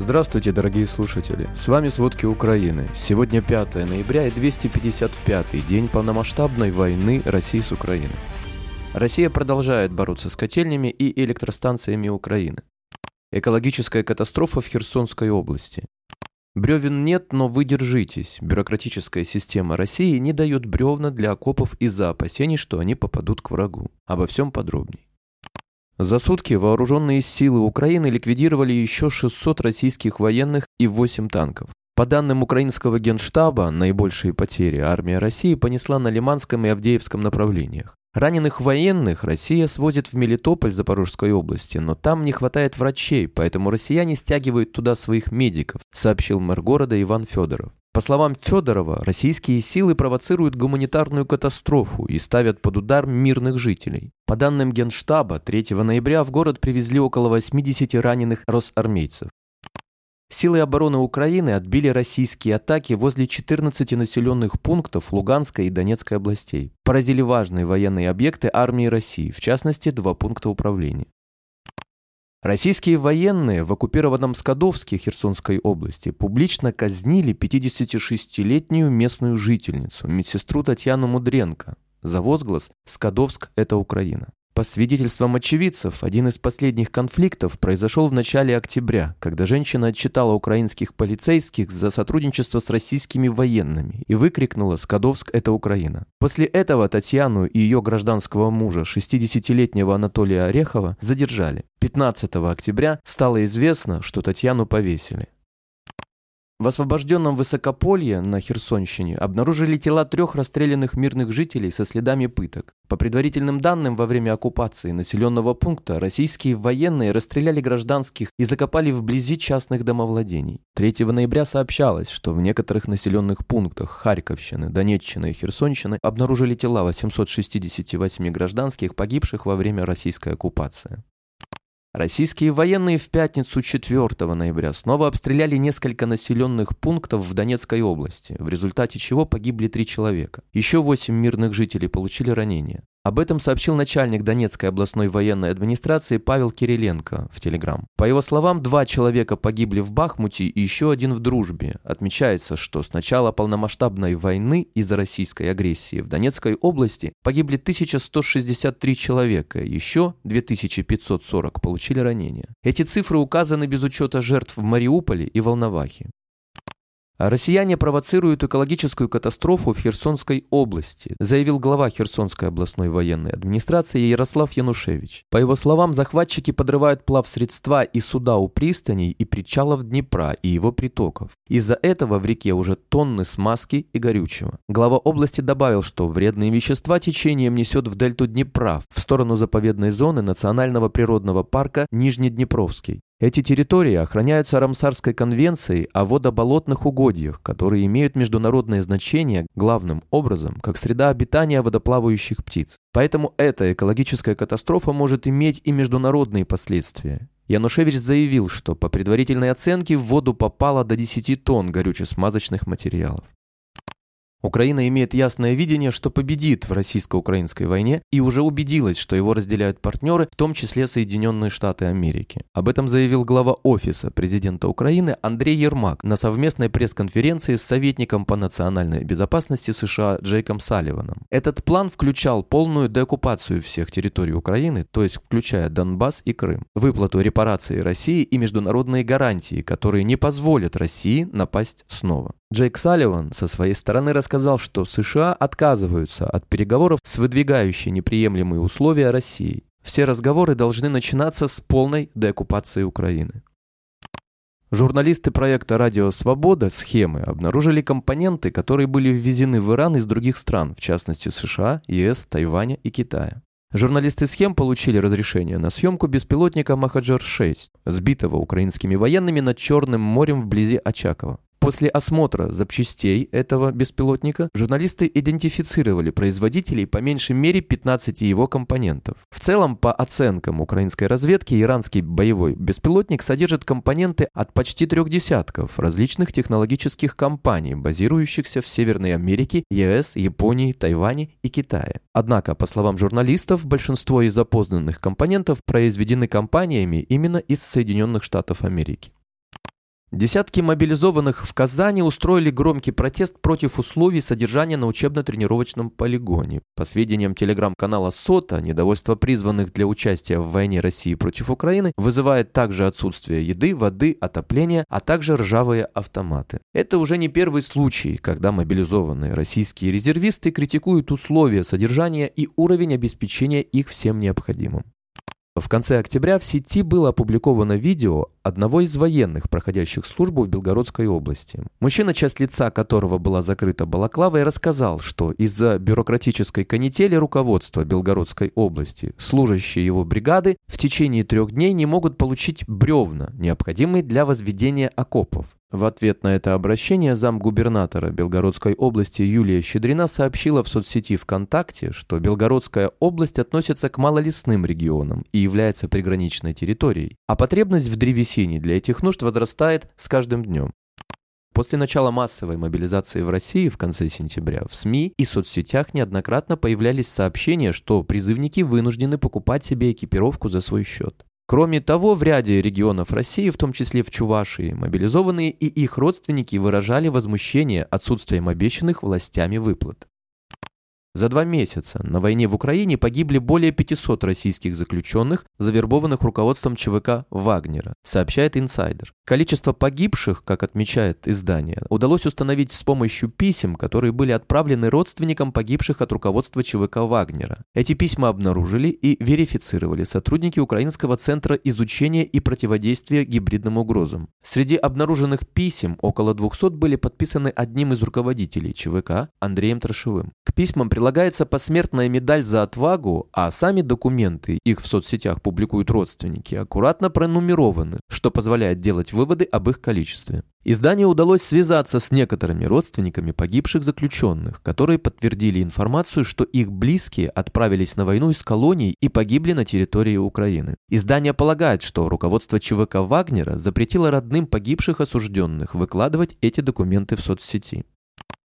Здравствуйте, дорогие слушатели! С вами «Сводки Украины». Сегодня 5 ноября и 255-й день полномасштабной войны России с Украиной. Россия продолжает бороться с котельнями и электростанциями Украины. Экологическая катастрофа в Херсонской области. Бревен нет, но вы держитесь. Бюрократическая система России не дает бревна для окопов из-за опасений, что они попадут к врагу. Обо всем подробней. За сутки вооруженные силы Украины ликвидировали еще 600 российских военных и 8 танков. По данным украинского генштаба, наибольшие потери армия России понесла на Лиманском и Авдеевском направлениях. Раненых военных Россия свозит в Мелитополь Запорожской области, но там не хватает врачей, поэтому россияне стягивают туда своих медиков, сообщил мэр города Иван Федоров. По словам Федорова, российские силы провоцируют гуманитарную катастрофу и ставят под удар мирных жителей. По данным Генштаба, 3 ноября в город привезли около 80 раненых росармейцев. Силы обороны Украины отбили российские атаки возле 14 населенных пунктов Луганской и Донецкой областей. Поразили важные военные объекты армии России, в частности, два пункта управления. Российские военные в оккупированном Скадовске Херсонской области публично казнили 56-летнюю местную жительницу, медсестру Татьяну Мудренко, за возглас «Скадовск – это Украина». По свидетельствам очевидцев, один из последних конфликтов произошел в начале октября, когда женщина отчитала украинских полицейских за сотрудничество с российскими военными и выкрикнула «Скадовск – это Украина». После этого Татьяну и ее гражданского мужа, 60-летнего Анатолия Орехова, задержали. 15 октября стало известно, что Татьяну повесили. В освобожденном Высокополье на Херсонщине обнаружили тела трех расстрелянных мирных жителей со следами пыток. По предварительным данным, во время оккупации населенного пункта российские военные расстреляли гражданских и закопали вблизи частных домовладений. 3 ноября сообщалось, что в некоторых населенных пунктах Харьковщины, Донеччины и Херсонщины обнаружили тела 868 гражданских, погибших во время российской оккупации. Российские военные в пятницу 4 ноября снова обстреляли несколько населенных пунктов в Донецкой области, в результате чего погибли три человека. Еще восемь мирных жителей получили ранения. Об этом сообщил начальник Донецкой областной военной администрации Павел Кириленко в Телеграм. По его словам, два человека погибли в Бахмуте и еще один в Дружбе. Отмечается, что с начала полномасштабной войны из-за российской агрессии в Донецкой области погибли 1163 человека, еще 2540 получили ранения. Эти цифры указаны без учета жертв в Мариуполе и Волновахе. Россияне провоцируют экологическую катастрофу в Херсонской области, заявил глава Херсонской областной военной администрации Ярослав Янушевич. По его словам, захватчики подрывают плавсредства и суда у пристаней и причалов Днепра и его притоков. Из-за этого в реке уже тонны смазки и горючего. Глава области добавил, что вредные вещества течением несет в дельту Днепра, в сторону заповедной зоны национального природного парка Нижнеднепровский. Эти территории охраняются Рамсарской конвенцией о водоболотных угодьях, которые имеют международное значение главным образом как среда обитания водоплавающих птиц. Поэтому эта экологическая катастрофа может иметь и международные последствия. Янушевич заявил, что по предварительной оценке в воду попало до 10 тонн горюче-смазочных материалов. Украина имеет ясное видение, что победит в российско-украинской войне и уже убедилась, что его разделяют партнеры, в том числе Соединенные Штаты Америки. Об этом заявил глава Офиса президента Украины Андрей Ермак на совместной пресс-конференции с советником по национальной безопасности США Джейком Салливаном. Этот план включал полную деоккупацию всех территорий Украины, то есть включая Донбасс и Крым, выплату репараций России и международные гарантии, которые не позволят России напасть снова. Джейк Салливан со своей стороны рассказал, что США отказываются от переговоров с выдвигающей неприемлемые условия России. Все разговоры должны начинаться с полной деоккупации Украины. Журналисты проекта «Радио Свобода» схемы обнаружили компоненты, которые были ввезены в Иран из других стран, в частности США, ЕС, Тайваня и Китая. Журналисты схем получили разрешение на съемку беспилотника «Махаджар-6», сбитого украинскими военными над Черным морем вблизи Очакова. После осмотра запчастей этого беспилотника журналисты идентифицировали производителей по меньшей мере 15 его компонентов. В целом, по оценкам украинской разведки, иранский боевой беспилотник содержит компоненты от почти трех десятков различных технологических компаний, базирующихся в Северной Америке, ЕС, Японии, Тайване и Китае. Однако, по словам журналистов, большинство из опознанных компонентов произведены компаниями именно из Соединенных Штатов Америки. Десятки мобилизованных в Казани устроили громкий протест против условий содержания на учебно-тренировочном полигоне. По сведениям телеграм-канала СОТА, недовольство призванных для участия в войне России против Украины вызывает также отсутствие еды, воды, отопления, а также ржавые автоматы. Это уже не первый случай, когда мобилизованные российские резервисты критикуют условия содержания и уровень обеспечения их всем необходимым. В конце октября в сети было опубликовано видео одного из военных, проходящих службу в Белгородской области. Мужчина, часть лица которого была закрыта балаклавой, рассказал, что из-за бюрократической канители руководства Белгородской области служащие его бригады в течение трех дней не могут получить бревна, необходимые для возведения окопов. В ответ на это обращение замгубернатора Белгородской области Юлия Щедрина сообщила в соцсети ВКонтакте, что Белгородская область относится к малолесным регионам и является приграничной территорией, а потребность в древесине для этих нужд возрастает с каждым днем. После начала массовой мобилизации в России в конце сентября в СМИ и соцсетях неоднократно появлялись сообщения, что призывники вынуждены покупать себе экипировку за свой счет. Кроме того, в ряде регионов России, в том числе в Чувашии, мобилизованные и их родственники выражали возмущение отсутствием обещанных властями выплат. За два месяца на войне в Украине погибли более 500 российских заключенных, завербованных руководством ЧВК «Вагнера», сообщает инсайдер. Количество погибших, как отмечает издание, удалось установить с помощью писем, которые были отправлены родственникам погибших от руководства ЧВК «Вагнера». Эти письма обнаружили и верифицировали сотрудники Украинского центра изучения и противодействия гибридным угрозам. Среди обнаруженных писем около 200 были подписаны одним из руководителей ЧВК Андреем Трошевым. К письмам прилагается посмертная медаль за отвагу, а сами документы, их в соцсетях публикуют родственники, аккуратно пронумерованы, что позволяет делать выводы об их количестве. Изданию удалось связаться с некоторыми родственниками погибших заключенных, которые подтвердили информацию, что их близкие отправились на войну из колоний и погибли на территории Украины. Издание полагает, что руководство ЧВК Вагнера запретило родным погибших осужденных выкладывать эти документы в соцсети.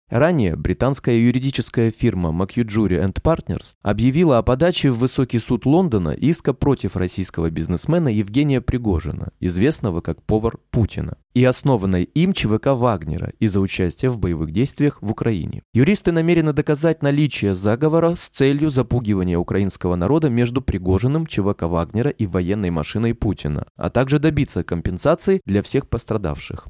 Ранее британская юридическая фирма McHugh Partners объявила о подаче в Высокий суд Лондона иска против российского бизнесмена Евгения Пригожина, известного как повар Путина, и основанной им ЧВК Вагнера из-за участия в боевых действиях в Украине. Юристы намерены доказать наличие заговора с целью запугивания украинского народа между Пригожиным, ЧВК Вагнера и военной машиной Путина, а также добиться компенсации для всех пострадавших.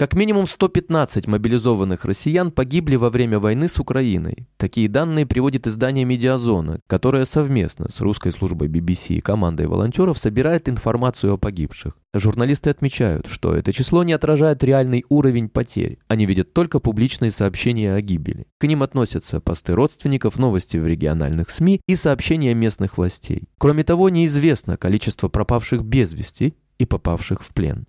Как минимум 115 мобилизованных россиян погибли во время войны с Украиной. Такие данные приводит издание «Медиазона», которое совместно с русской службой BBC и командой волонтеров собирает информацию о погибших. Журналисты отмечают, что это число не отражает реальный уровень потерь. Они видят только публичные сообщения о гибели. К ним относятся посты родственников, новости в региональных СМИ и сообщения местных властей. Кроме того, неизвестно количество пропавших без вести и попавших в плен.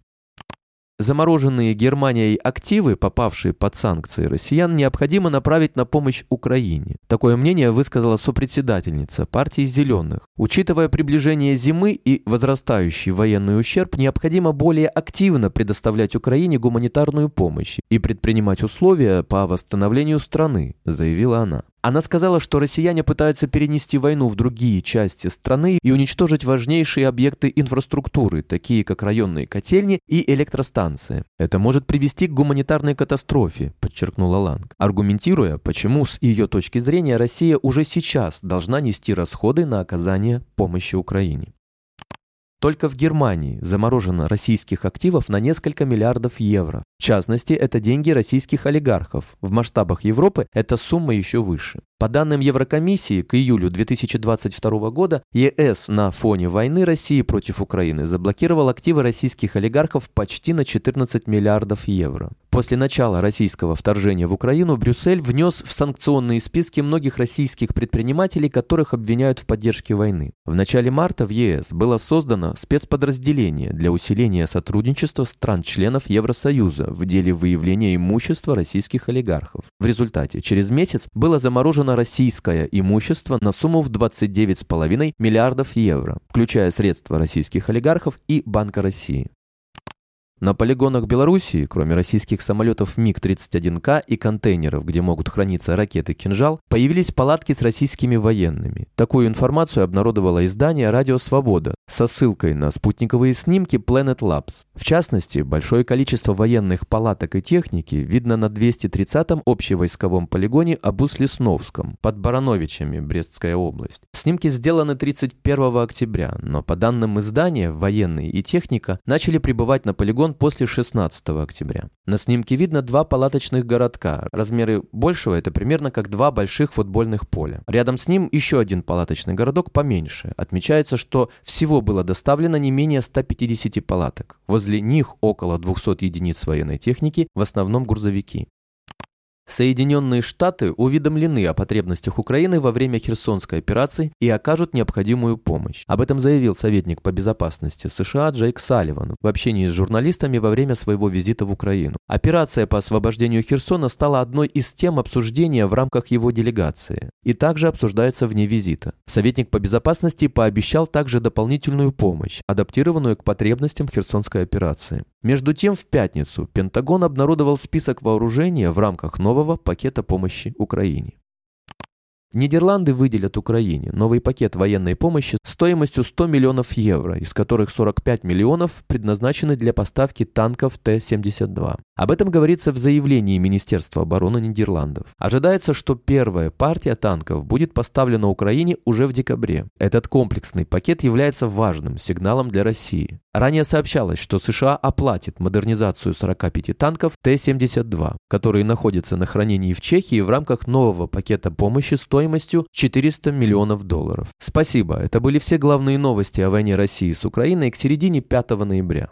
Замороженные Германией активы, попавшие под санкции россиян, необходимо направить на помощь Украине. Такое мнение высказала сопредседательница партии «Зеленых». Учитывая приближение зимы и возрастающий военный ущерб, необходимо более активно предоставлять Украине гуманитарную помощь и предпринимать условия по восстановлению страны, заявила она. Она сказала, что россияне пытаются перенести войну в другие части страны и уничтожить важнейшие объекты инфраструктуры, такие как районные котельни и электростанции. Это может привести к гуманитарной катастрофе, подчеркнула Ланг, аргументируя, почему с ее точки зрения Россия уже сейчас должна нести расходы на оказание помощи Украине. Только в Германии заморожено российских активов на несколько миллиардов евро. В частности, это деньги российских олигархов. В масштабах Европы эта сумма еще выше. По данным Еврокомиссии, к июлю 2022 года ЕС на фоне войны России против Украины заблокировал активы российских олигархов почти на 14 миллиардов евро. После начала российского вторжения в Украину Брюссель внес в санкционные списки многих российских предпринимателей, которых обвиняют в поддержке войны. В начале марта в ЕС было создано спецподразделение для усиления сотрудничества стран-членов Евросоюза в деле выявления имущества российских олигархов. В результате через месяц было заморожено на российское имущество на сумму в 29,5 миллиардов евро, включая средства российских олигархов и Банка России. На полигонах Белоруссии, кроме российских самолетов МиГ-31К и контейнеров, где могут храниться ракеты «Кинжал», появились палатки с российскими военными. Такую информацию обнародовало издание «Радио Свобода» со ссылкой на спутниковые снимки Planet Labs. В частности, большое количество военных палаток и техники видно на 230-м общевойсковом полигоне Абус-Лесновском под Барановичами, Брестская область. Снимки сделаны 31 октября, но по данным издания, военные и техника начали прибывать на полигон после 16 октября. На снимке видно два палаточных городка. Размеры большего это примерно как два больших футбольных поля. Рядом с ним еще один палаточный городок поменьше. Отмечается, что всего было доставлено не менее 150 палаток. Возле них около 200 единиц военной техники, в основном грузовики. Соединенные Штаты уведомлены о потребностях Украины во время Херсонской операции и окажут необходимую помощь. Об этом заявил советник по безопасности США Джейк Салливан в общении с журналистами во время своего визита в Украину. Операция по освобождению Херсона стала одной из тем обсуждения в рамках его делегации и также обсуждается вне визита. Советник по безопасности пообещал также дополнительную помощь, адаптированную к потребностям Херсонской операции. Между тем, в пятницу Пентагон обнародовал список вооружения в рамках нового пакета помощи Украине. Нидерланды выделят Украине новый пакет военной помощи стоимостью 100 миллионов евро, из которых 45 миллионов предназначены для поставки танков Т-72. Об этом говорится в заявлении Министерства обороны Нидерландов. Ожидается, что первая партия танков будет поставлена Украине уже в декабре. Этот комплексный пакет является важным сигналом для России. Ранее сообщалось, что США оплатит модернизацию 45 танков Т-72, которые находятся на хранении в Чехии в рамках нового пакета помощи стоимостью стоимостью 400 миллионов долларов. Спасибо, это были все главные новости о войне России с Украиной к середине 5 ноября.